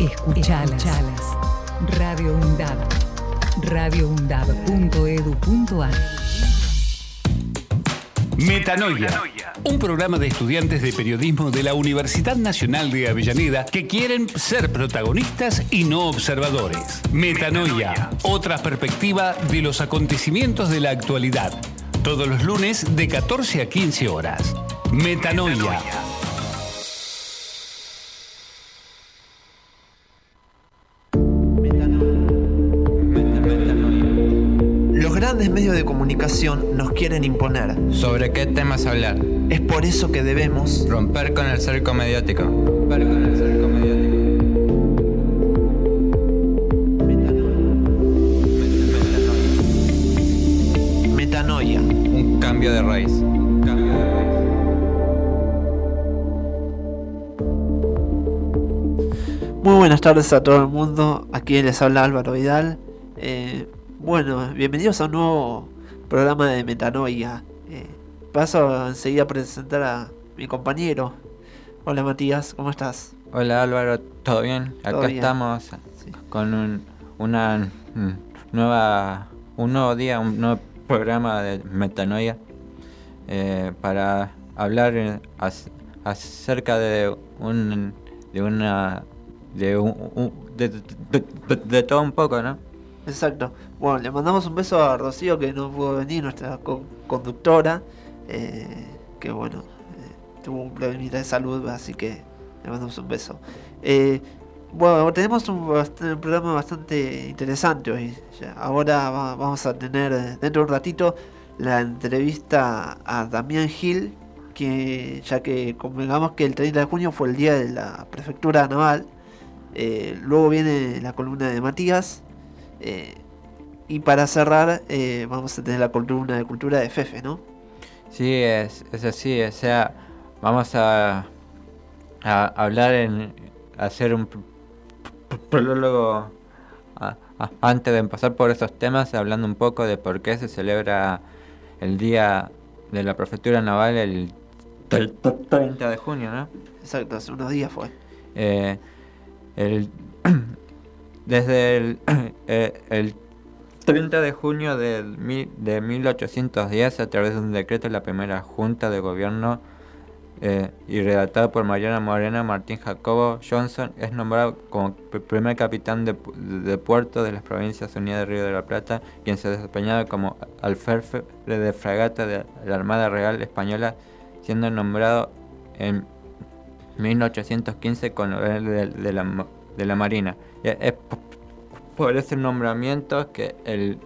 Escuchalas. Radio UNDAB. radioundab.edu.ar Metanoia. Un programa de estudiantes de periodismo de la Universidad Nacional de Avellaneda que quieren ser protagonistas y no observadores. Metanoia. Otra perspectiva de los acontecimientos de la actualidad. Todos los lunes de 14 a 15 horas. Metanoia. Medios de comunicación nos quieren imponer. ¿Sobre qué temas hablar? Es por eso que debemos Romper con el cerco mediático. Romper con el cerco mediático. metanoia. Un cambio de raíz. Un cambio de raíz. Muy buenas tardes a todo el mundo. Aquí les habla Álvaro Vidal. Eh, bueno, bienvenidos a un nuevo programa de Metanoia. Eh, paso enseguida a presentar a mi compañero. Hola Matías, ¿cómo estás? Hola Álvaro, ¿todo bien? Todo Acá bien. estamos Sí. con un, una nueva, un nuevo día, un nuevo programa de Metanoia eh, para hablar ac- acerca de un, de una, de un, de todo un poco, ¿no? Exacto. Bueno, le mandamos un beso a Rocío que no pudo venir, nuestra co- conductora. eh, que bueno, eh, tuvo un problemita de salud, así que le mandamos un beso. Eh, bueno, tenemos un, programa bastante interesante hoy. Ahora va- vamos a tener dentro de un ratito la entrevista a Damián Gil, que ya que convengamos que el 30 de junio fue el día de la prefectura naval. luego viene la columna de Matías. Eh, y para cerrar, eh, vamos a tener la columna de cultura de Fefe, ¿no? Sí, es, es así, o sea, vamos a, a hablar en hacer un pr- pr- prólogo antes de empezar por esos temas, hablando un poco de por qué se celebra el día de la prefectura naval el tre- 30 de junio, ¿no? Exacto, hace unos días fue. Eh, el- desde el, eh, el 30 de junio del mi- de 1810, a través de un decreto de la primera Junta de Gobierno eh, y redactado por Mariana Morena, Martín Jacobo Johnson es nombrado como pr- primer capitán de, pu- de puerto de las Provincias Unidas de Río de la Plata, quien se desempeñaba como alférfe de fragata de la Armada Real Española, siendo nombrado en 1815 con orden de, de la, de la Marina. Es por ese nombramiento que el,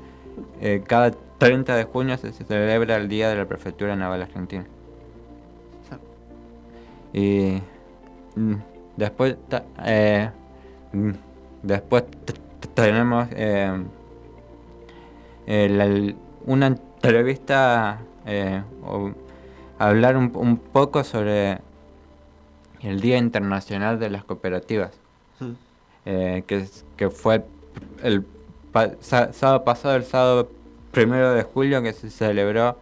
eh, cada 30 de junio se, celebra el Día de la Prefectura Naval Argentina. Y después, eh, después tenemos eh, una entrevista, eh, o hablar un, un poco sobre el Día Internacional de las Cooperativas. Eh, que, fue el sábado pasado, el sábado primero de julio, que se celebró,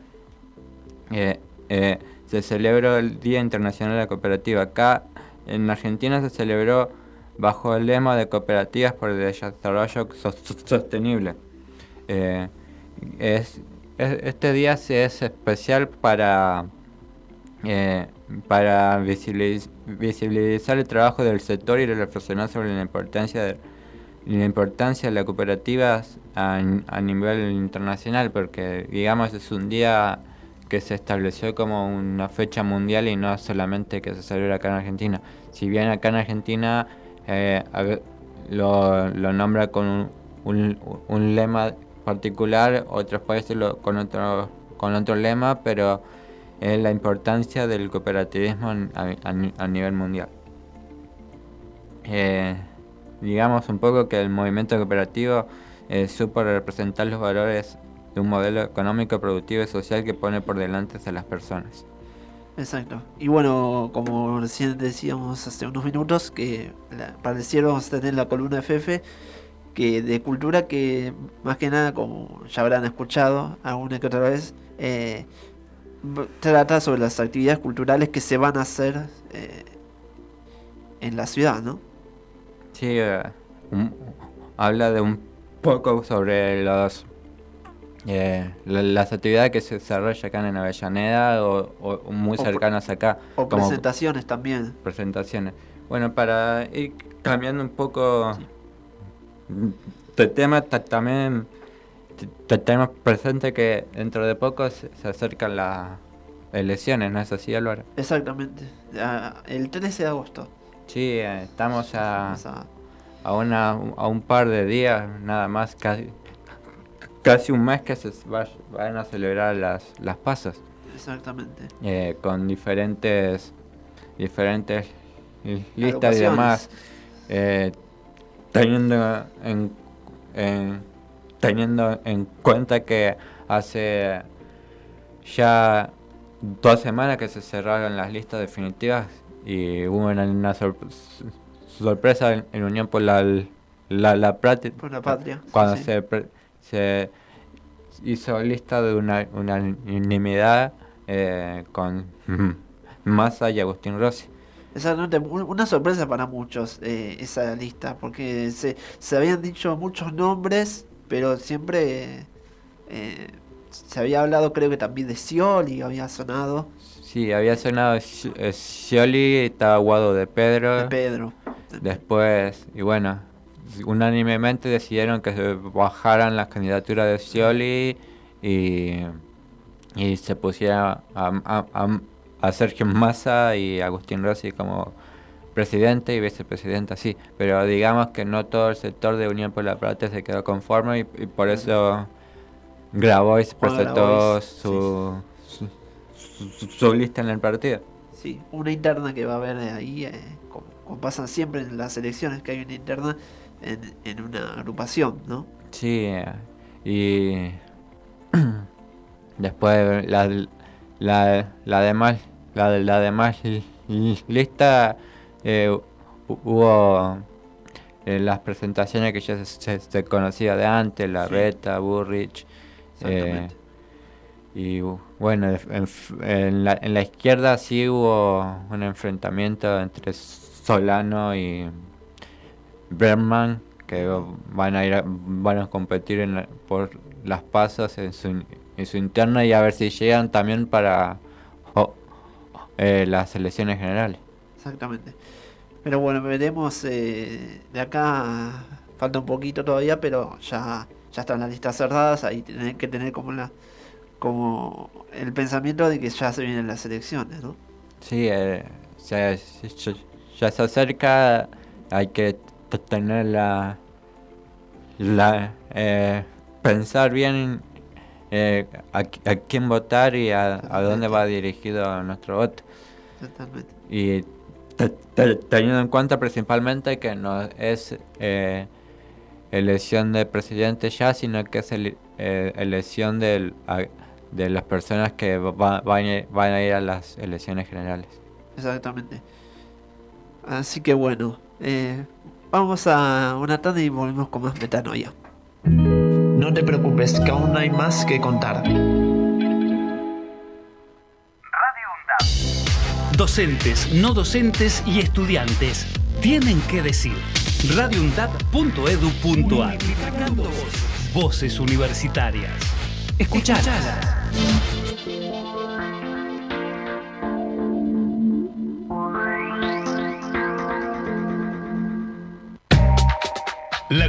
eh, eh, se celebró el Día Internacional de la Cooperativa. Acá en Argentina se celebró bajo el lema de cooperativas por el desarrollo so- so- sostenible. Es, es- este día es especial para eh, para visibiliz- visibilizar el trabajo del sector y reflexionar sobre la importancia de la importancia de las cooperativas a, nivel internacional porque digamos es un día que se estableció como una fecha mundial y no solamente que se celebra acá en Argentina. Si bien acá en Argentina eh, lo, lo nombra con un, un- un lema particular otros países lo, con otro con otro lema pero es la importancia del cooperativismo a, a ni- a nivel mundial. Eh, digamos un poco que el movimiento cooperativo eh, supo representar los valores de un modelo económico, productivo y social que pone por delante a las personas. Exacto. Y bueno, como recién decíamos hace unos minutos, que a tener la columna Fefe, que de cultura que más que nada, como ya habrán escuchado alguna que otra vez, eh, trata sobre las actividades culturales que se van a hacer eh, en la ciudad, ¿no? Sí, eh, un- habla de un poco sobre los eh, la- las actividades que se desarrollan acá en Avellaneda o, o muy cercanas acá, O como presentaciones también. presentaciones. Bueno, para ir cambiando un poco de tema, ta- también tenemos presente que dentro de poco se, se acercan las elecciones, ¿no es así, Álvaro? Exactamente. El 13 de agosto. Sí, eh, estamos a, a- una, a un par de días, nada más, casi, casi un mes que se va- van a celebrar las, las pasas, Exactamente. eh, con diferentes, diferentes listas y demás, eh, teniendo en, en- teniendo en cuenta que hace ya dos semanas que se cerraron las listas definitivas y hubo una, una sor- sorpresa en, en Unión por la, la, la Prati- Por la patria. cuando sí. se, pre- se hizo lista de una unanimidad eh, con Massa y Agustín Rossi. Exactamente, un- una sorpresa para muchos eh, esa lista, porque se, se habían dicho muchos nombres, pero siempre eh, se había hablado creo que también de Scioli, había sonado, Sí, había sonado eh, Scioli, estaba Guado de Pedro. de Pedro. Después, y bueno, unánimemente decidieron que se bajaran las candidaturas de Scioli y, y se pusiera a, a- a- a Sergio Massa y Agustín Rossi como presidente y vicepresidente así. Pero digamos que no todo el sector de Unión por la Patria se quedó conforme y, y por eso Grabois presentó su, su, su- su lista en el partido. Sí, una interna que va a haber ahí, eh, como, como pasa siempre en las elecciones, que hay una interna en, en una agrupación, ¿no? Sí, eh, y después la, la, la demás la, la demás li- li- lista eh, hu- hubo eh, las presentaciones que ya se, se- se conocía de antes, la Sí. Reta, Burrich, eh, y bu- bueno, en, la, en la izquierda sí hubo un enfrentamiento entre Solano y Berman que van a ir a- van a competir en la- por las pasas en su, en su interna y a ver si llegan también para eh, las elecciones generales. Exactamente. Pero bueno, veremos eh, de acá, falta un poquito todavía, pero ya, ya están las listas cerradas, ahí tienen que tener como la como el pensamiento de que ya se vienen las elecciones, ¿no? Sí, eh, ya, ya- ya se acerca, hay que tener la, la eh, pensar bien eh, a, a quién votar y a, a dónde va dirigido nuestro voto. Exactamente. Y te- te- teniendo en cuenta principalmente que no es eh, elección de presidente ya, sino que es ele- eh, elección del, a- de las personas que va- van, a, van a ir a las elecciones generales. Exactamente. Así que bueno, eh, vamos a una tarde y volvemos con más metanoia. No te preocupes, que aún hay más que contar. Docentes, no docentes y estudiantes tienen que decir. radioundad.edu.ar Voces universitarias. Escuchalas. La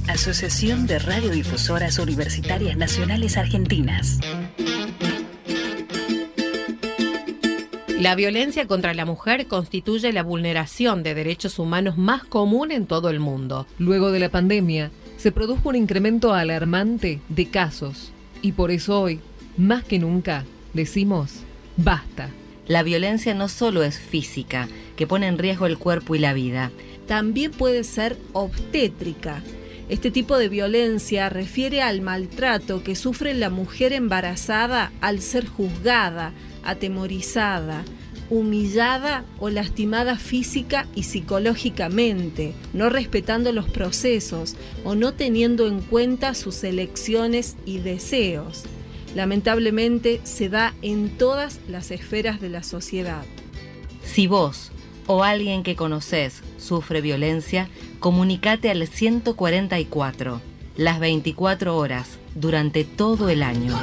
Asociación de Radiodifusoras Universitarias Nacionales Argentinas. La violencia contra la mujer constituye la vulneración de derechos humanos más común en todo el mundo. Luego de la pandemia, se produjo un incremento alarmante de casos y por eso hoy, más que nunca, decimos, basta. La violencia no solo es física, que pone en riesgo el cuerpo y la vida. También puede ser obstétrica. Este tipo de violencia refiere al maltrato que sufre la mujer embarazada al ser juzgada, atemorizada, humillada o lastimada física y psicológicamente, no respetando los procesos o no teniendo en cuenta sus elecciones y deseos. Lamentablemente se da en todas las esferas de la sociedad. Si vos o alguien que conoces sufre violencia, comunicate al 144, las 24 horas, durante todo el año.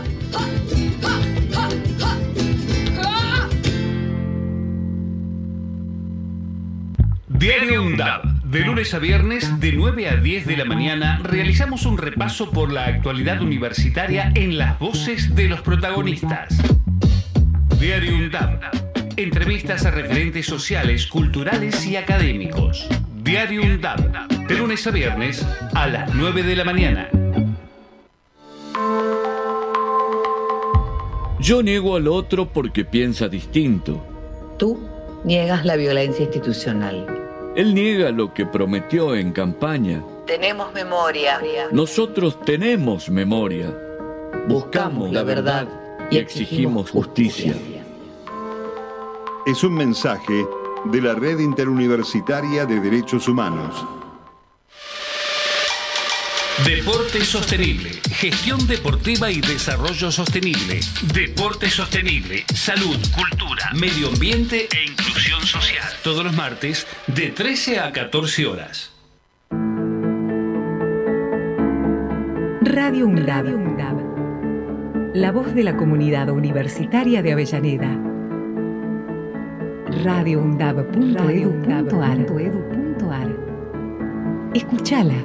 Diario UNDAB. De lunes a viernes, de 9 a 10 de la mañana, realizamos un repaso por la actualidad universitaria en las voces de los protagonistas. Diario UNDAB. Entrevistas a referentes sociales, culturales y académicos. Diario UNDAB. De lunes a viernes, a las 9 de la mañana. Yo niego al otro porque piensa distinto. Tú niegas la violencia institucional. Él niega lo que prometió en campaña. Tenemos memoria. Nosotros tenemos memoria. Buscamos la verdad y exigimos justicia. Es un mensaje de la Red Interuniversitaria de Derechos Humanos. Deporte sostenible, gestión deportiva y desarrollo sostenible, deporte sostenible, salud, cultura, medio ambiente e inclusión social. Todos los martes de 13 a 14 horas. Radio UNDAB. La voz de la comunidad universitaria de Avellaneda. radioundab.edu.ar. Escúchala.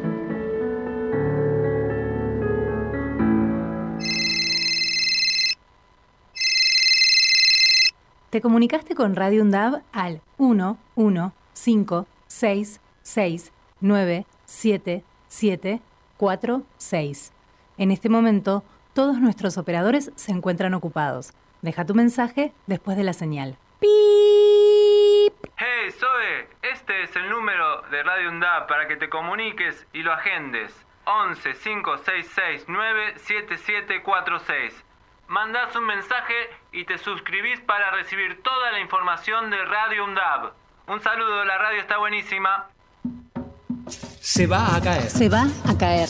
Te comunicaste con Radio UNDAB al 1 1 5 6 6 9 7 7 4 6. En este momento, todos nuestros operadores se encuentran ocupados. Deja tu mensaje después de la señal. ¡Pip! Este es el número de Radio UNDAB para que te comuniques y lo agendes. 11 566 9 7746. Mandás un mensaje y te suscribís para recibir toda la información de Radio UNDAB. Un saludo, la radio está buenísima. Se va a caer. Se va a caer.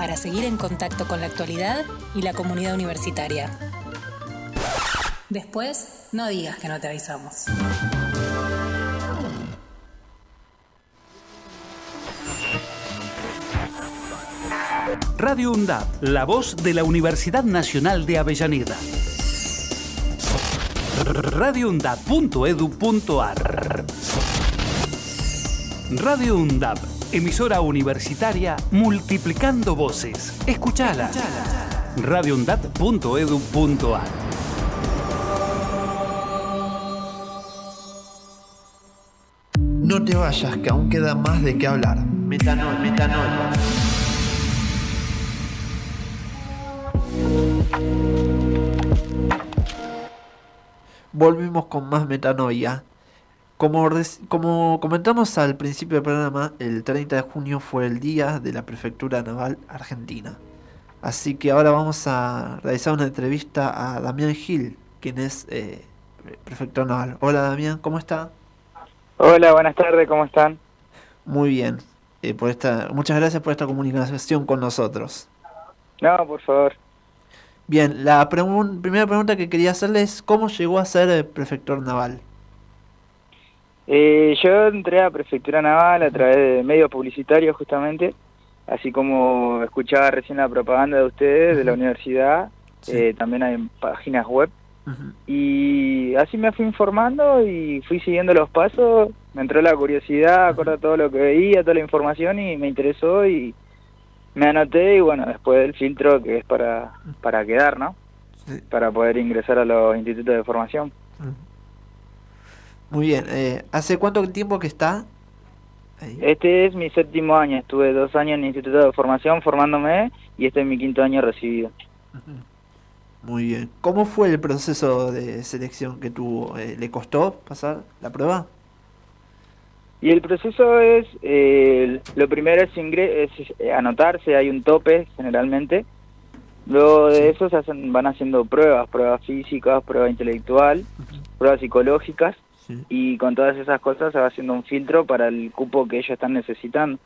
para seguir en contacto con la actualidad y la comunidad universitaria. Después, no digas que no te avisamos. Radio UNDAB, la voz de la Universidad Nacional de Avellaneda. radioundab.edu.ar Radio UNDAB, emisora universitaria multiplicando voces. Escuchala. radioundab.edu.ar No te vayas, que aún queda más de qué hablar. Metanol, metanol. Volvimos con más metanoia. Como, como comentamos al principio del programa, el 30 de junio fue el día de la Prefectura Naval Argentina. Así que ahora vamos a realizar una entrevista a Damián Gil, quien es eh, prefecto naval. Hola Damián, ¿cómo está? Hola, buenas tardes, ¿cómo están? Muy bien. Eh, por esta, muchas gracias por esta comunicación con nosotros. No, por favor. Bien, la primera pregunta que quería hacerle es ¿cómo llegó a ser eh, prefector naval? Eh, yo entré a Prefectura Naval a través de medios publicitarios justamente, así como escuchaba recién la propaganda de ustedes, de la universidad, eh, también hay páginas web, y así me fui informando y fui siguiendo los pasos, me entró la curiosidad, acordé todo lo que veía, toda la información y me interesó y me anoté y bueno, después del filtro que es para, para quedar, ¿no? Para poder ingresar a los institutos de formación. Muy bien. Eh, ¿Hace cuánto tiempo que está? Este es mi séptimo año. Estuve dos años en el Instituto de Formación formándome y este es mi quinto año recibido. Muy bien. ¿Cómo fue el proceso de selección que tuvo? Eh, ¿Le costó pasar la prueba? Y el proceso es, eh, lo primero es, es anotarse, hay un tope generalmente. Luego de eso se hacen, van haciendo pruebas, pruebas físicas, pruebas intelectual, pruebas psicológicas y con todas esas cosas se va haciendo un filtro para el cupo que ellos están necesitando.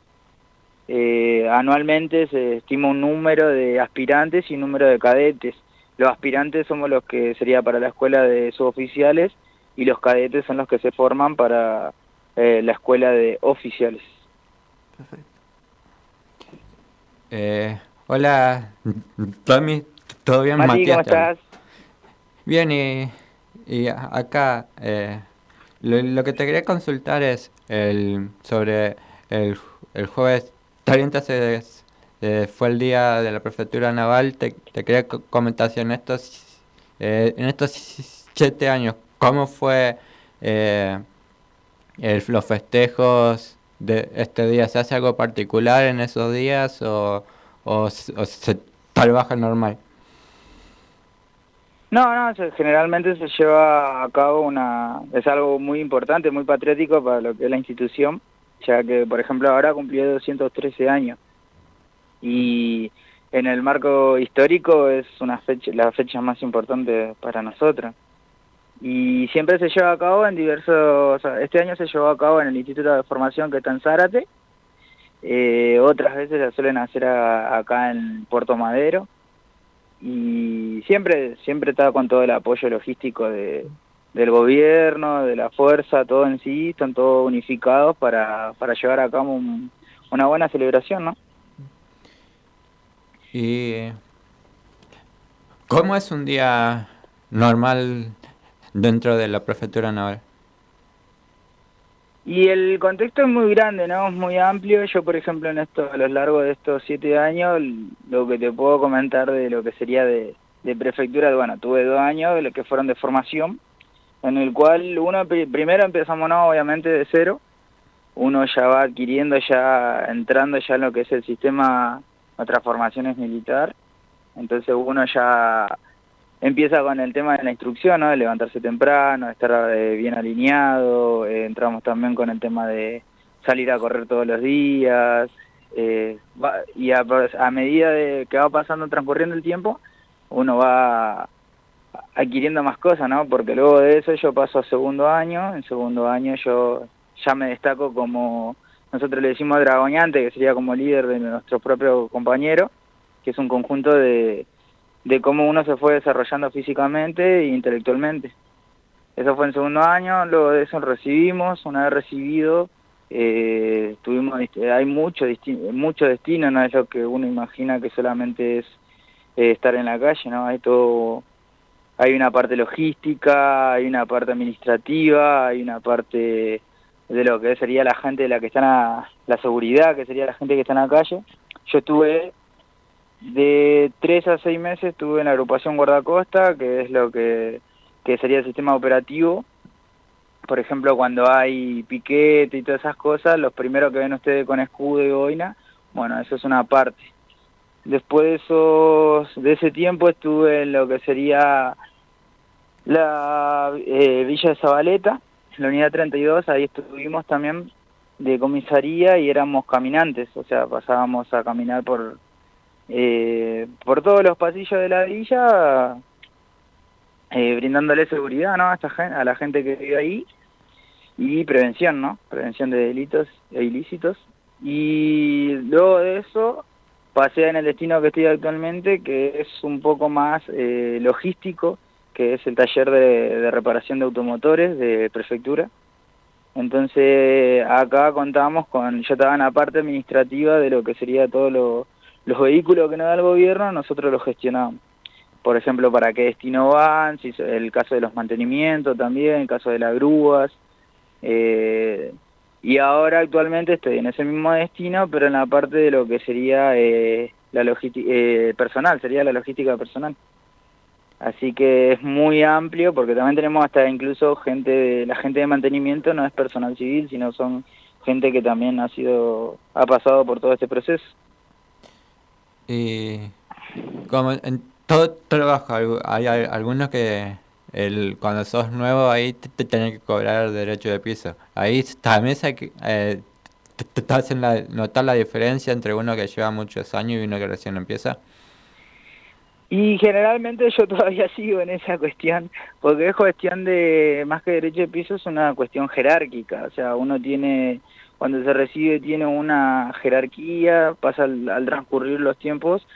Eh, anualmente se estima un número de aspirantes y un número de cadetes. Los aspirantes somos los que sería para la escuela de suboficiales y los cadetes son los que se forman para eh, la escuela de oficiales. Perfecto. Eh, hola, Tommy, ¿todo bien, Matías? ¿cómo estás? Bien, y, y acá eh, lo, que te quería consultar es el sobre el, el jueves 30 se, fue el día de la prefectura naval. Te, quería comentar si en estos, eh, en estos siete años, ¿cómo fue eh, los festejos de este día? ¿Se hace algo particular en esos días o, o, o se trabaja normal? No, no, generalmente se lleva a cabo una, es algo muy importante, muy patriótico para lo que es la institución, ya que, por ejemplo, ahora cumplió 213 años. Y en el marco histórico es una fecha, la fecha más importante para nosotros. Y siempre se lleva a cabo en diversos, este año se llevó a cabo en el Instituto de Formación que está en Zárate, eh, otras veces se suelen hacer acá en Puerto Madero, y siempre siempre está con todo el apoyo logístico de, del gobierno, de la fuerza, todo en sí, están todos unificados para, para llevar a cabo una buena celebración, ¿no? ¿Y cómo es un día normal dentro de la prefectura naval? Y el contexto es muy grande, ¿no? Es muy amplio. Yo, por ejemplo, en esto, a lo largo de estos siete años, lo que te puedo comentar de lo que sería de, prefectura, bueno, tuve dos años que fueron de formación, en el cual uno primero empezamos, no, obviamente de cero. Uno ya va adquiriendo, ya entrando ya en lo que es el sistema, otras formaciones militar. Entonces uno ya empieza con el tema de la instrucción, de levantarse temprano, estar eh, bien alineado, eh, entramos también con el tema de salir a correr todos los días, eh, y a, medida de que va pasando, transcurriendo el tiempo, uno va adquiriendo más cosas, ¿no? Porque luego de eso yo paso a segundo año, en segundo año yo ya me destaco como, nosotros le decimos dragoñante, que sería como líder de nuestro propio compañero, que es un conjunto de de cómo uno se fue desarrollando físicamente e intelectualmente. Eso fue en segundo año, luego de eso recibimos, una vez recibido, eh, tuvimos, hay mucho, mucho destino, no es lo que uno imagina que solamente es eh, estar en la calle, ¿no? Hay todo, hay una parte logística, hay una parte administrativa, hay una parte de lo que sería la gente de la que están a la seguridad, que sería la gente que está en la calle. Yo estuve de tres a seis meses, estuve en la agrupación guardacosta, que es lo que, que sería el sistema operativo. Por ejemplo, cuando hay piquete y todas esas cosas, los primeros que ven ustedes con escudo y boina, bueno, eso es una parte. Después de, esos, de ese tiempo estuve en lo que sería la eh, Villa de Zabaleta, la unidad 32, ahí estuvimos también de comisaría y éramos caminantes, o sea, pasábamos a caminar por eh, por todos los pasillos de la villa, eh, brindándole seguridad ¿no? a, esta gente, a la gente que vive ahí y prevención, ¿no? Prevención de delitos e ilícitos. Y luego de eso pasé en el destino que estoy actualmente, que es un poco más eh, logístico, que es el taller de, reparación de automotores de prefectura. Entonces acá contamos con, yo estaba en la parte administrativa de lo que sería todos los vehículos que nos da el gobierno, nosotros los gestionamos. Por ejemplo, para qué destino van, si el caso de los mantenimientos también, el caso de las grúas. Eh, y ahora actualmente estoy en ese mismo destino, pero en la parte de lo que sería eh, la logística eh, personal, sería la logística personal. Así que es muy amplio porque también tenemos hasta incluso gente, de, la gente de mantenimiento no es personal civil, sino son gente que también ha sido, ha pasado por todo este proceso. Y como en todo trabajo hay algunos que el, cuando sos nuevo ahí te, tenés que cobrar derecho de piso. Ahí también que, eh, te, hacen notar la diferencia entre uno que lleva muchos años y uno que recién empieza. Y generalmente yo todavía sigo en esa cuestión, porque es cuestión de, más que derecho de piso, es una cuestión jerárquica, o sea, uno tiene, cuando se recibe tiene una jerarquía, pasa al, transcurrir los tiempos,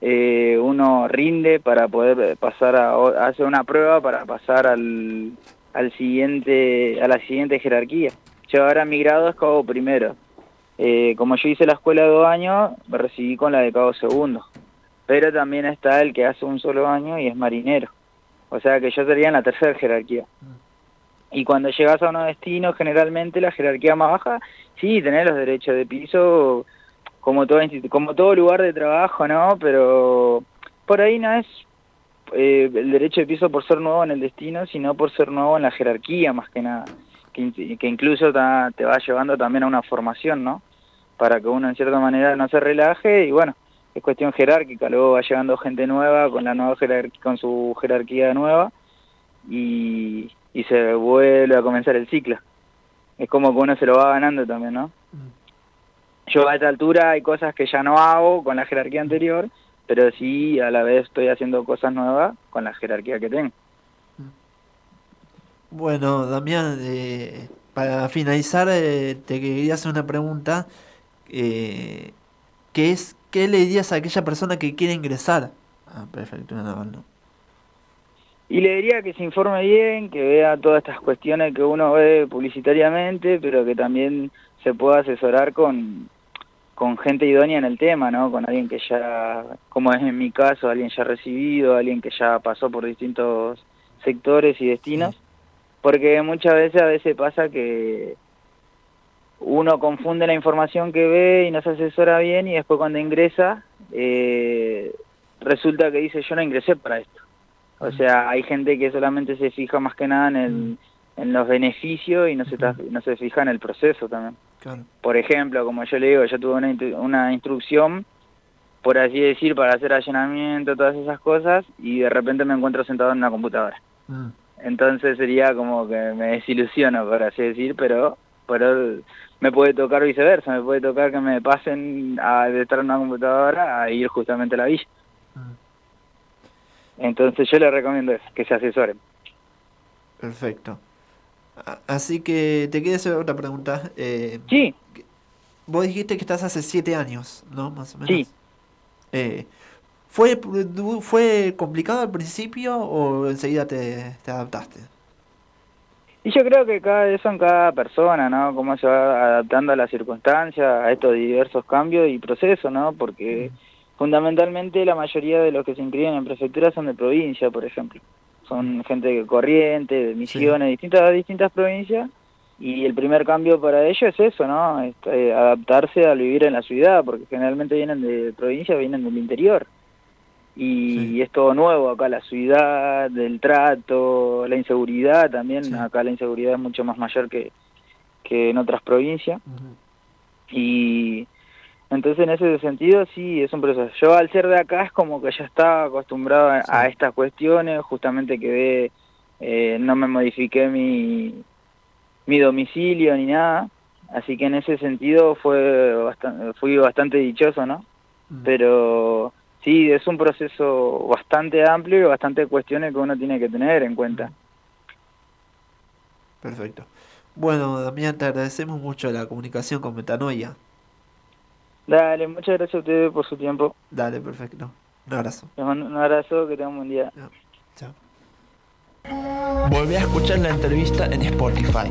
eh, uno rinde para poder pasar a, hacer una prueba para pasar al, al siguiente, a la siguiente jerarquía. Yo ahora mi grado es cabo primero, eh, como yo hice la escuela de dos años, me recibí con la de cabo segundo pero también está el que hace un solo año y es marinero. O sea que yo sería en la tercera jerarquía. Y cuando llegas a un destino, generalmente la jerarquía más baja, sí, tenés los derechos de piso como todo, como todo lugar de trabajo, ¿no? Pero por ahí no es eh, el derecho de piso por ser nuevo en el destino, sino por ser nuevo en la jerarquía más que nada, que, incluso te va llevando también a una formación, ¿no? Para que uno en cierta manera no se relaje y bueno, es cuestión jerárquica, luego va llegando gente nueva con la nueva con su jerarquía nueva y, y se vuelve a comenzar el ciclo. Es como que uno se lo va ganando también, ¿no? Mm. Yo a esta altura hay cosas que ya no hago con la jerarquía anterior, pero sí a la vez estoy haciendo cosas nuevas con la jerarquía que tengo. Bueno, Damián, eh, para finalizar, eh, te quería hacer una pregunta, eh, que es ¿qué le dirías a aquella persona que quiere ingresar a Prefectura Naval? Y le diría que se informe bien, que vea todas estas cuestiones que uno ve publicitariamente, pero que también se pueda asesorar con, con gente idónea en el tema, ¿no? Con alguien que ya, como es en mi caso, alguien ya recibido, alguien que ya pasó por distintos sectores y destinos, porque muchas veces a veces pasa que uno confunde la información que ve y no se asesora bien y después cuando ingresa eh, resulta que dice yo no ingresé para esto. O sea, hay gente que solamente se fija más que nada en, el, en los beneficios y no se, no se fija en el proceso también. Por ejemplo, como yo le digo, yo tuve una, una instrucción, por así decir, para hacer allanamiento, todas esas cosas, y de repente me encuentro sentado en una computadora. Entonces sería como que me desilusiono, por así decir, pero, pero me puede tocar viceversa, me puede tocar que me pasen a, de estar en una computadora a ir justamente a la villa. Mm. Entonces yo le recomiendo eso, que se asesoren. Perfecto. Así que te quería hacer otra pregunta. Eh, sí. Vos dijiste que estás hace siete años, ¿no? Más o menos. Sí. Eh, ¿fue, ¿Fue complicado al principio o enseguida te, te adaptaste? Y yo creo que cada eso en cada persona, ¿no? Cómo se va adaptando a las circunstancias, a estos diversos cambios y procesos, ¿no? Porque fundamentalmente la mayoría de los que se inscriben en prefectura son de provincia, por ejemplo. Son gente corriente, de misiones, distintas distintas provincias. y el primer cambio para ellos es eso, ¿no? Este, adaptarse al vivir en la ciudad, porque generalmente vienen de provincia, vienen del interior. Y, es todo nuevo acá, la ciudad, del trato, la inseguridad también, acá la inseguridad es mucho más mayor que, que en otras provincias. Y entonces en ese sentido sí, es un proceso. Yo al ser de acá es como que ya estaba acostumbrado a, estas cuestiones, justamente que eh, no me modifiqué mi mi domicilio ni nada, así que en ese sentido fue bastante, fui bastante dichoso, ¿no? Mm. Pero sí, es un proceso bastante amplio y bastante cuestiones que uno tiene que tener en cuenta. Mm. Perfecto. Bueno, Damián, te agradecemos mucho la comunicación con Metanoia. Dale, muchas gracias a ustedes por su tiempo. Dale, perfecto. Un abrazo. un abrazo, que tengan un buen día. Chao. Volví a escuchar la entrevista en Spotify.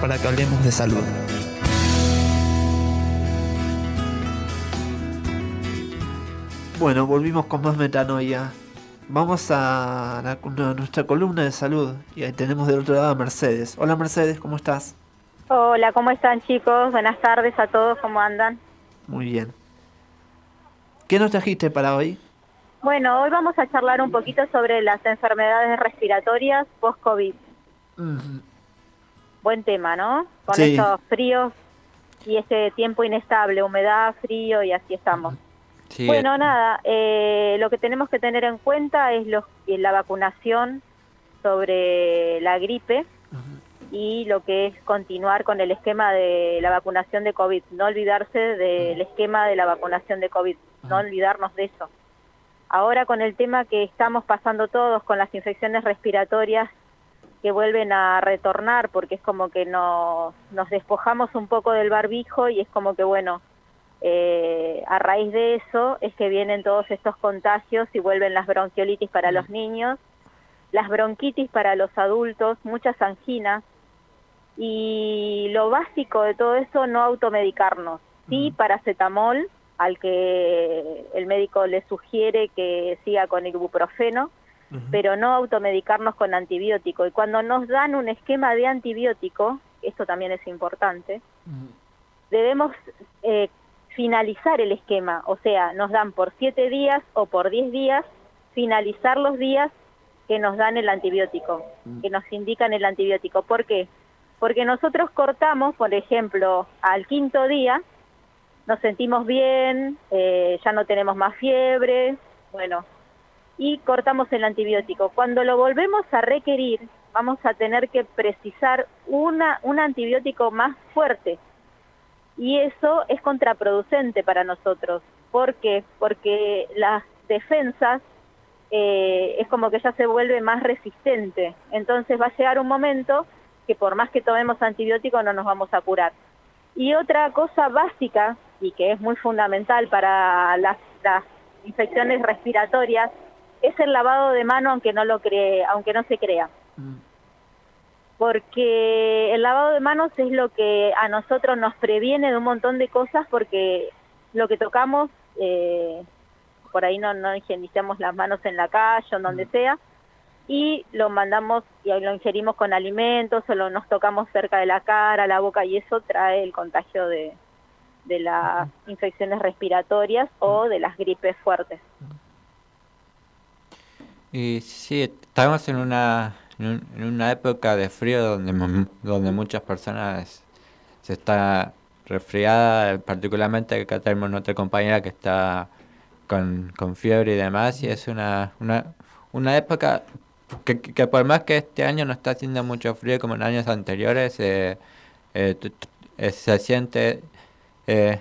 Para que hablemos de salud. Bueno, volvimos con más metanoia. Vamos a, nuestra columna de salud y ahí tenemos del otro lado a Mercedes. Hola Mercedes, ¿cómo estás? Hola, ¿cómo están chicos? Buenas tardes a todos, ¿cómo andan? Muy bien. ¿Qué nos trajiste para hoy? Bueno, hoy vamos a charlar un poquito sobre las enfermedades respiratorias post-COVID. Buen tema, ¿no? Con Sí. estos fríos y este tiempo inestable, humedad, frío y así estamos. Sí, Bueno, nada, eh, lo que tenemos que tener en cuenta es los- eh, la vacunación sobre la gripe y lo que es continuar con el esquema de la vacunación de COVID. No olvidarse del esquema de la vacunación de COVID, no olvidarnos de eso. Ahora con el tema que estamos pasando todos con las infecciones respiratorias que vuelven a retornar, porque es como que nos, nos despojamos un poco del barbijo y es como que, bueno, eh, a raíz de eso es que vienen todos estos contagios y vuelven las bronquiolitis para los niños, las bronquitis para los adultos, muchas anginas y lo básico de todo eso no automedicarnos, sí paracetamol al que el médico le sugiere que siga con ibuprofeno, pero no automedicarnos con antibiótico. Y cuando nos dan un esquema de antibiótico, esto también es importante, debemos eh, finalizar el esquema, o sea, nos dan por siete días o por diez días, finalizar los días que nos dan el antibiótico, que nos indican el antibiótico. ¿Por qué? Porque nosotros cortamos, por ejemplo, al quinto día, nos sentimos bien, eh, ya no tenemos más fiebre, bueno, y cortamos el antibiótico. Cuando lo volvemos a requerir, vamos a tener que precisar una, un antibiótico más fuerte, y eso es contraproducente para nosotros. ¿Por qué? Porque las defensas eh, es como que ya se vuelve más resistente. Entonces va a llegar un momento que por más que tomemos antibióticos no nos vamos a curar. Y otra cosa básica y que es muy fundamental para las, las infecciones respiratorias es el lavado de mano aunque no lo cree, aunque no se crea. Porque el lavado de manos es lo que a nosotros nos previene de un montón de cosas porque lo que tocamos, eh, por ahí no, no higienizamos las manos en la calle o en donde sea, y lo mandamos y lo ingerimos con alimentos o lo, nos tocamos cerca de la cara, la boca y eso trae el contagio de, de las infecciones respiratorias o de las gripes fuertes. Y sí, estamos en una, en, un- en una época de frío donde, donde muchas personas se está resfriada, particularmente acá tenemos nuestra compañera que está con, con fiebre y demás, y es una, una, una época que, que- por más que este año no está haciendo mucho frío como en años anteriores, eh, eh, eh, se siente eh,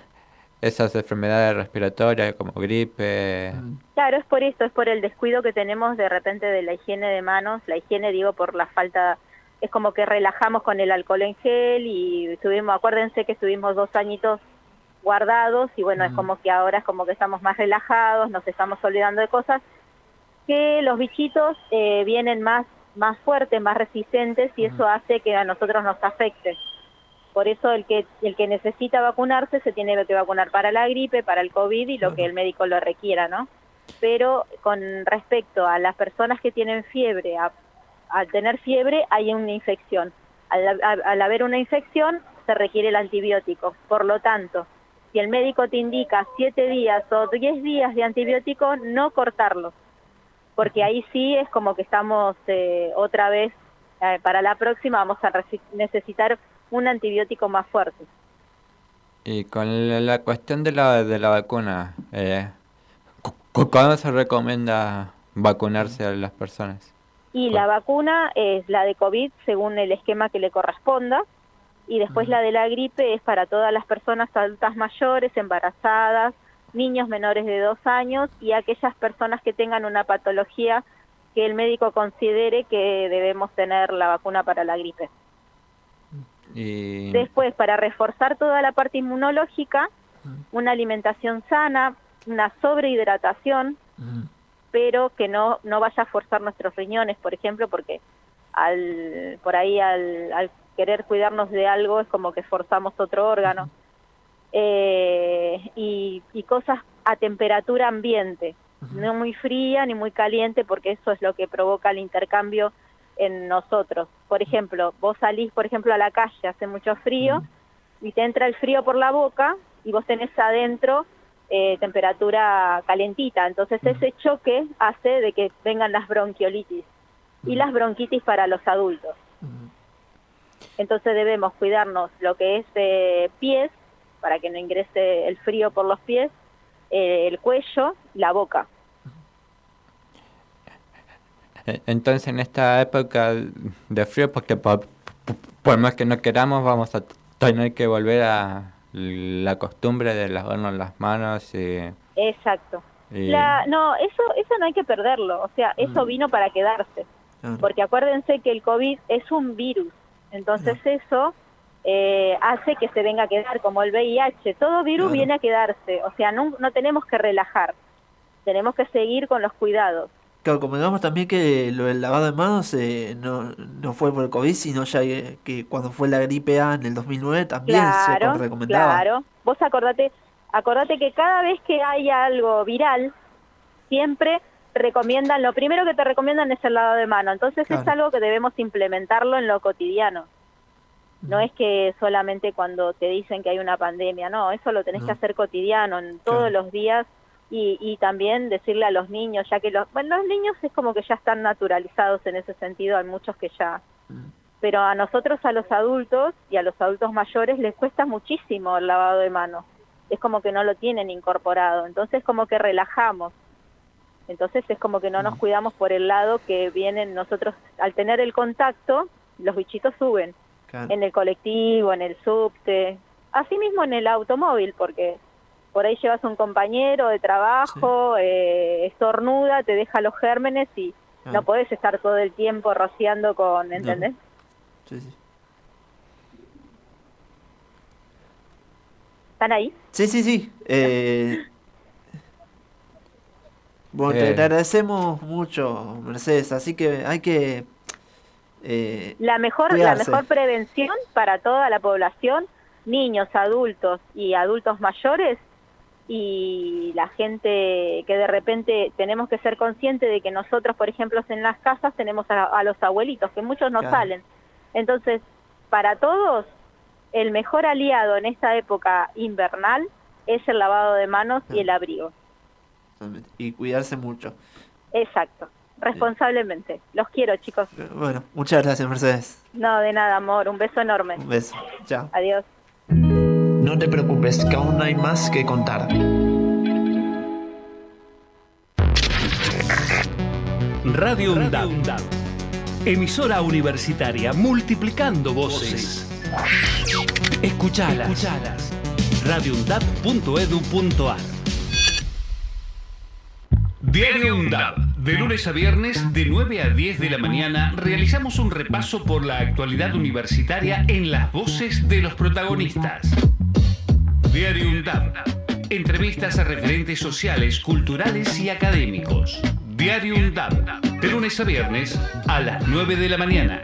esas enfermedades respiratorias como gripe. Claro, es por eso, es por el descuido que tenemos de repente de la higiene de manos, la higiene digo por la falta, es como que relajamos con el alcohol en gel y estuvimos, acuérdense que estuvimos dos añitos guardados y bueno, es como que ahora es como que estamos más relajados, nos estamos olvidando de cosas, que los bichitos eh, vienen más, más fuertes, más resistentes y eso hace que a nosotros nos afecte. Por eso el que el que necesita vacunarse se tiene que vacunar para la gripe, para el COVID y lo que el médico lo requiera, ¿no? Pero con respecto a las personas que tienen fiebre, a- al tener fiebre hay una infección. Al, haber una infección se requiere el antibiótico. Por lo tanto, si el médico te indica siete días o diez días de antibiótico, no cortarlos. Porque ahí sí es como que estamos eh, otra vez, eh, para la próxima vamos a necesitar un antibiótico más fuerte. Y con la, la cuestión de la, de la vacuna, eh, cu- cu- ¿cuándo se recomienda vacunarse a las personas? Y la vacuna es la de COVID según el esquema que le corresponda. Y después la de la gripe es para todas las personas adultas mayores, embarazadas, niños menores de dos años y aquellas personas que tengan una patología que el médico considere que debemos tener la vacuna para la gripe. Después, para reforzar toda la parte inmunológica, una alimentación sana, una sobrehidratación, pero que no, no vaya a forzar nuestros riñones, por ejemplo, porque al, por ahí al, al querer cuidarnos de algo es como que forzamos otro órgano. Eh, y, y cosas a temperatura ambiente, no muy fría ni muy caliente, porque eso es lo que provoca el intercambio en nosotros. Por ejemplo, vos salís, por ejemplo, a la calle, hace mucho frío, y te entra el frío por la boca, y vos tenés adentro eh, temperatura calentita. Entonces ese choque hace de que vengan las bronquiolitis y las bronquitis para los adultos. Entonces debemos cuidarnos lo que es eh, pies, para que no ingrese el frío por los pies, eh, el cuello, la boca. E- Entonces en esta época de frío, porque por, por más que no queramos, vamos a tener que volver a la costumbre de lavarnos las manos y... Exacto. y- La, no, eso, eso no hay que perderlo, o sea, eso vino para quedarse, Claro. porque acuérdense que el COVID es un virus, entonces eso eh, hace que se venga a quedar, como el VIH, todo virus Claro. viene a quedarse, o sea, no, no tenemos que relajar, tenemos que seguir con los cuidados. Claro, convengamos también que lo del lavado de manos eh, no, no fue por el COVID, sino ya que, que cuando fue la gripe A en el 2009 también Claro, se recomendaba. claro. Vos acordate, acordate que cada vez que hay algo viral, siempre recomiendan, lo primero que te recomiendan es el lavado de mano. Entonces es algo que debemos implementarlo en lo cotidiano. No es que solamente cuando te dicen que hay una pandemia, no, eso lo tenés que hacer cotidiano, en todos los días y, y también decirle a los niños, ya que los, bueno, los niños es como que ya están naturalizados en ese sentido, hay muchos que ya, pero a nosotros, a los adultos y a los adultos mayores les cuesta muchísimo el lavado de manos, es como que no lo tienen incorporado, entonces como que relajamos, entonces es como que no nos cuidamos por el lado que vienen nosotros, al tener el contacto, los bichitos suben. Claro. en el colectivo, en el subte, así mismo en el automóvil, porque por ahí llevas un compañero de trabajo, eh, estornuda, te deja los gérmenes y no Claro. podés estar todo el tiempo rociando con, ¿entendés? Sí, sí. ¿Están ahí? Sí, sí, sí. Eh, bueno, te, Eh. te agradecemos mucho, Mercedes. Así que hay que. eh, La mejor, la mejor prevención para toda la población, niños, adultos y adultos mayores y la gente que de repente tenemos que ser conscientes de que nosotros, por ejemplo, en las casas tenemos a, a los abuelitos, que muchos no Claro. salen. Entonces, para todos, el mejor aliado en esta época invernal es el lavado de manos y el abrigo. y cuidarse mucho. Exacto, responsablemente. Los quiero, chicos. Bueno, muchas gracias, Mercedes. No, de nada, amor. Un beso enorme. Un beso. Chao. Adiós. No te preocupes, que aún hay más que contar. Radio UNDAB. Emisora universitaria multiplicando voces. Escuchalas. Escuchalas. radioundab.edu.ar Diario UNDAB. De lunes a viernes, de 9 a 10 de la mañana, realizamos un repaso por la actualidad universitaria en las voces de los protagonistas. Diario UNDAB. Entrevistas a referentes sociales, culturales y académicos. Diario UNDAB. De lunes a viernes a las 9 de la mañana.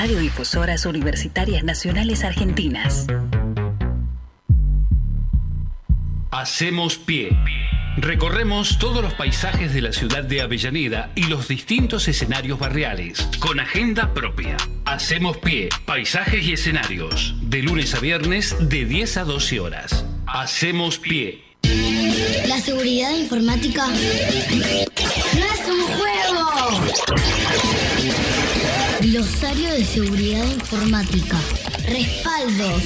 Radiodifusoras Universitarias Nacionales Argentinas. Hacemos pie. Recorremos todos los paisajes de la ciudad de Avellaneda y los distintos escenarios barriales, con agenda propia. Hacemos pie, paisajes y escenarios, de lunes a viernes de 10 a 12 horas. Hacemos pie. La seguridad informática no es un juego. Glosario de seguridad informática. Respaldos.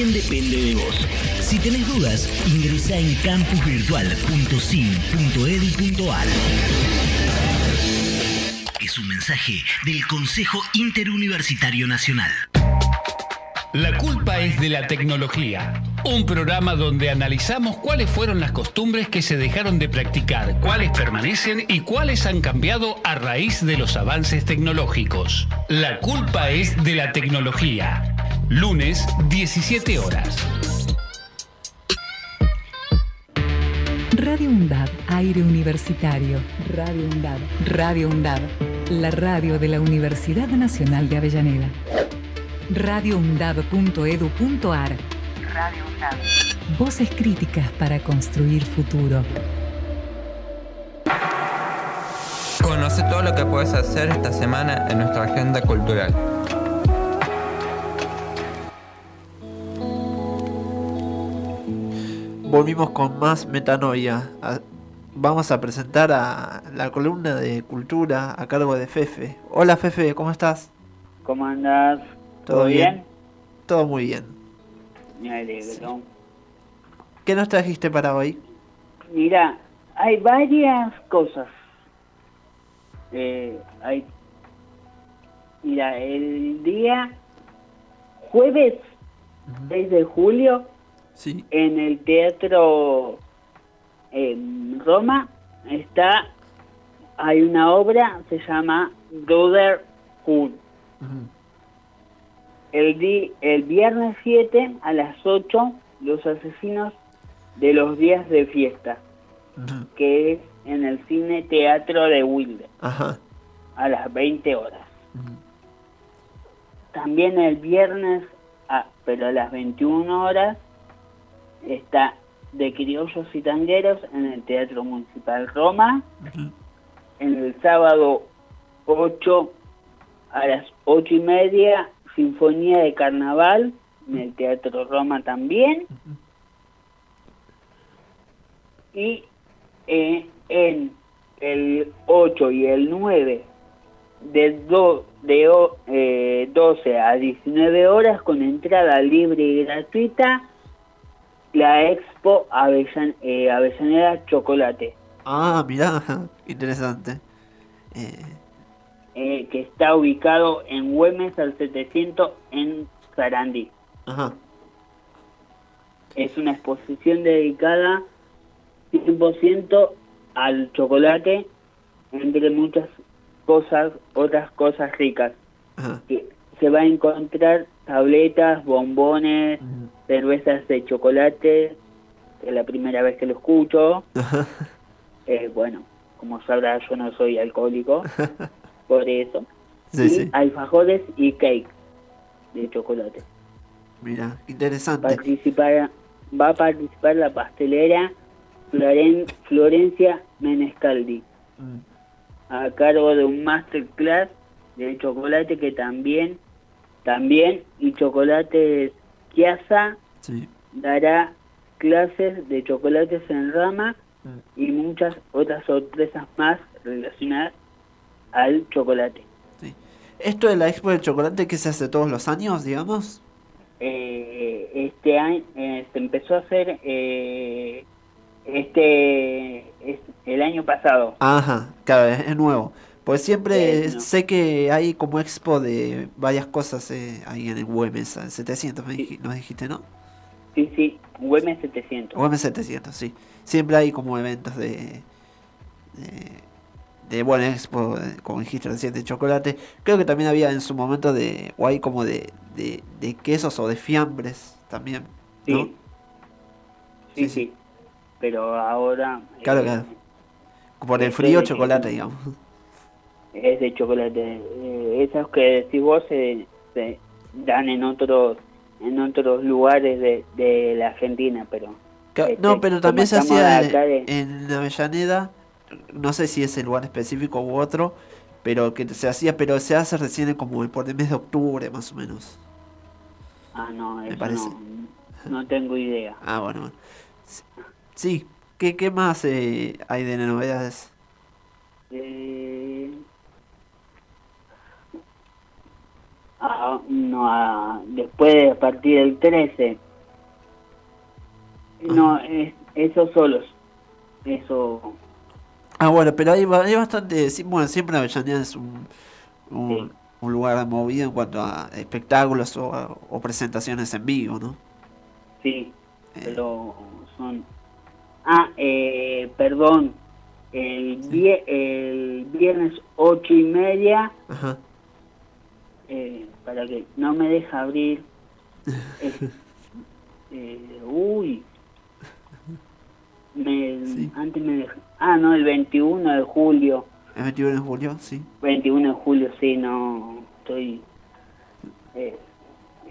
depende de vos. Si tenés dudas, ingresa en campusvirtual.sim.edu.ar. Es un mensaje del Consejo Interuniversitario Nacional. La culpa es de la tecnología. Un programa donde analizamos cuáles fueron las costumbres que se dejaron de practicar, cuáles permanecen y cuáles han cambiado a raíz de los avances tecnológicos. La culpa es de la tecnología. Lunes, 17 horas. Radio UNDAB, aire universitario. Radio UNDAB, Radio UNDAB, la radio de la Universidad Nacional de Avellaneda. radioundab.edu.ar Radio UNDAB. Voces críticas para construir futuro. Conoce todo lo que puedes hacer esta semana en nuestra agenda cultural. Volvimos con más metanoia. Vamos a presentar a la columna de cultura a cargo de Fefe. Hola Fefe, ¿cómo estás? ¿Cómo andás? ¿Todo bien? Todo muy bien. Me alegro. ¿Qué nos trajiste para hoy? Mira, hay varias cosas. Eh, hay, mira, el día jueves 6 de julio Sí. en el teatro en Roma está hay una obra se llama Brotherhood. El, di- el viernes 7 a las 8, Los Asesinos de los Días de Fiesta, que es en el Cine Teatro de Wilde, Ajá. a las 20 horas. También el viernes, a- pero a las 21 horas, está De Criollos y Tangueros en el Teatro Municipal Roma. En el sábado 8 a las 8 y media, Sinfonía de Carnaval en el Teatro Roma también. Y eh, en el 8 y el 9 de, do- de eh, 12 a 19 horas con entrada libre y gratuita la Expo Avellan- eh, Avellaneda Chocolate, Ah, mirá, interesante. Eh, eh, que está ubicado en Güemes al 700 en Sarandí. ajá. Es una exposición dedicada 100% al chocolate, entre muchas cosas, otras cosas ricas. Ajá. Que se va a encontrar tabletas, bombones, cervezas de chocolate, que es la primera vez que lo escucho. Eh, bueno, como sabrás, yo no soy alcohólico, por eso. Sí, y sí. alfajores y cake de chocolate. Mira, interesante. Participar, va a participar la pastelera Floren- Florencia Menescaldi, a cargo de un masterclass de chocolate que también, también y chocolates Kiasa Sí. dará clases de chocolates en rama y muchas otras sorpresas más relacionadas al chocolate. Esto de la Expo del Chocolate que se hace todos los años, digamos. Eh, este año eh, se empezó a hacer eh, este es- el año pasado. Ajá, claro, es, es nuevo. Pues siempre sé que hay como expo de varias cosas eh, ahí en el Güemes, en 700 me dij- nos dijiste, ¿no? Sí, sí, Güemes 700. Güemes 700, sí. Siempre hay como eventos de, de, de buena expo, eh, como dijiste recién, de chocolate. Creo que también había en su momento de, o hay como de, de, de quesos o de fiambres también, ¿no? Sí. Sí, sí. Pero ahora eh, Claro, claro. Por el frío chocolate, digamos. Es de chocolate. Eh, esos que decís vos se, se dan en otros en otros lugares de, de la Argentina, pero... Este, no, pero también se hacía en, en Avellaneda, no sé si es el lugar específico u otro, pero que se hacía, pero se hace recién como por el mes de octubre más o menos. Ah, no, eso parece. no, no tengo idea. Ah, bueno, bueno. Sí, ¿qué, qué más eh, hay de novedades? Eh, ah, no, ah, después de a partir del 13. No, es, eso solos. Eso, Ah, bueno, pero hay, hay bastante, sí, bueno, siempre Avellaneda es un, un, un lugar movido en cuanto a espectáculos o, a- o presentaciones en vivo, ¿no? sí, pero son... Ah, eh, perdón, el, vie- el viernes ocho y media, Ajá. eh, para que no me deja abrir. eh, uy, me, antes me deja... Ah, no, el 21 de julio. El 21 de julio, sí. 21 de julio, sí, no, estoy... eh,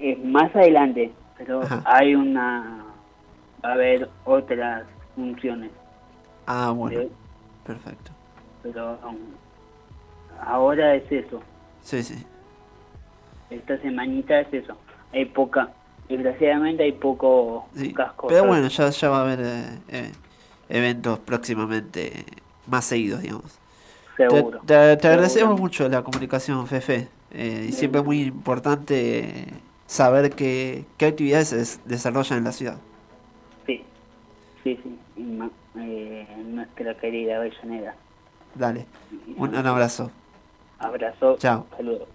es más adelante, pero hay una... Va a haber otras funciones, Ah, bueno, Sí. perfecto. pero um, ahora es eso. Sí, sí. Esta semanita es eso. Hay poca, desgraciadamente hay poco, pocas cosas. Pero bueno, ya, ya va a haber eh, eh, eventos próximamente más seguidos, digamos. Seguro. Te, te agradecemos Seguro. mucho la comunicación, Fefe. eh, y siempre es muy importante saber qué, qué actividades se des- desarrollan en la ciudad. Sí, sí, sí. nuestra querida Avellaneda. Dale, un, un abrazo. Abrazo. Chao. Saludos.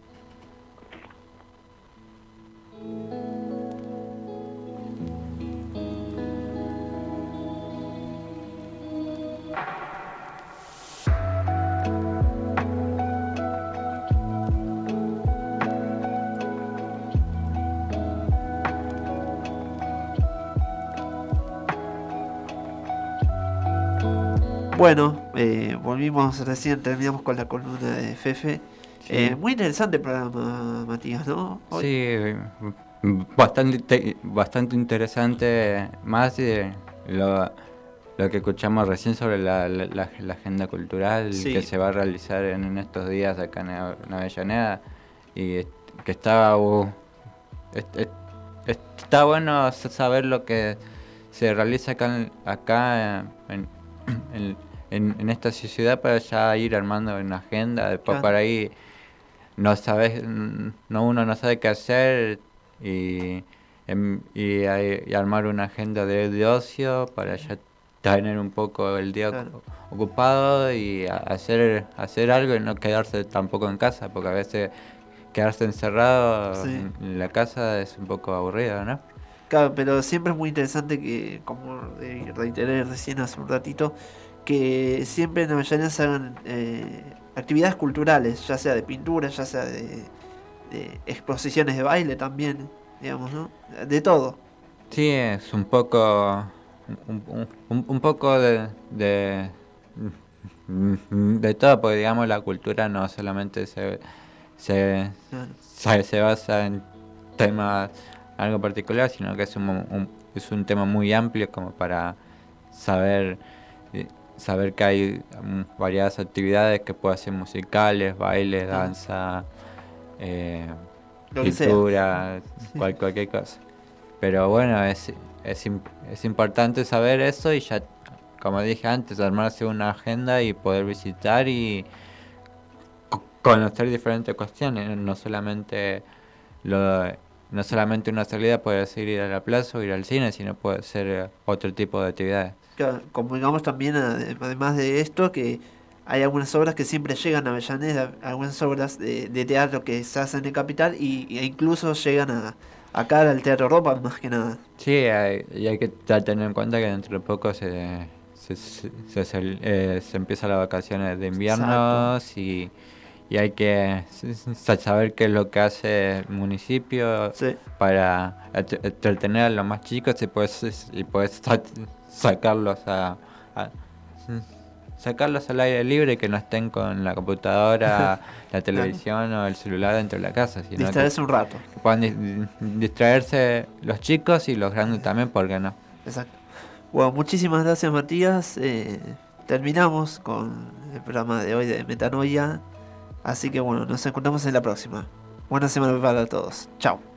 Bueno, eh, volvimos recién, terminamos con la columna de Fefe. Eh, muy interesante el programa, Matías, ¿no? Hoy- Sí, bastante, bastante interesante, más de lo, lo que escuchamos recién sobre la, la- la- agenda cultural Sí. que se va a realizar en, en estos días acá en, en Avellaneda y que está, uh, est- est- está bueno sa- saber lo que se realiza acá, en- acá en, en- esta ciudad para ya ir armando una agenda, después Claro. para ahí no sabes, no uno no sabe qué hacer y, em- y, hay- y armar una agenda de, de ocio para ya tener un poco el día Claro. ocupado y hacer hacer algo y no quedarse tampoco en casa porque a veces quedarse encerrado Sí. en- en la casa es un poco aburrido, ¿no? Claro, pero siempre es muy interesante que, como eh, reiteré recién hace un ratito, que siempre en Avellaneda se hagan eh, actividades culturales, ya sea de pintura, ya sea de, de exposiciones de baile también, digamos, ¿no? De todo. Sí, es un poco un, un- un- un poco de, de de todo, porque digamos la cultura no solamente se se, Claro. se, se basa en temas algo particular, sino que es un, un- es un tema muy amplio como para saber eh, saber que hay mm, variadas actividades que pueden ser musicales, baile, Claro. danza, eh, pintura, cual- cualquier cosa. Pero bueno, es, es, es importante saber eso y ya, como dije antes, armarse una agenda y poder visitar y co- conocer diferentes cuestiones, no solamente lo, no solamente una salida puede ser ir a la plaza o ir al cine, sino puede ser otro tipo de actividades. Claro, como digamos también, ade- además de esto, que hay algunas obras que siempre llegan a Avellaneda, algunas obras de, de teatro que se hacen en Capital y, e incluso llegan a, acá al Teatro Ropa, más que nada. Sí, hay- y hay que tener en cuenta que dentro de poco se, se, se, se- se- eh, empiezan las vacaciones de invierno y, y hay que saber qué es lo que hace el municipio para entre- entretener a los más chicos y pues y poder sacarlos a, a- sacarlos al aire libre que no estén con la computadora, la televisión o el celular dentro de la casa. Sino Distraerse un rato. Que puedan dis- distraerse los chicos y los grandes también, ¿por qué no? Exacto. Bueno, muchísimas gracias Matías. Eh, terminamos con el programa de hoy de Metanoia. Así que bueno, nos encontramos en la próxima. Buena semana para todos. Chao.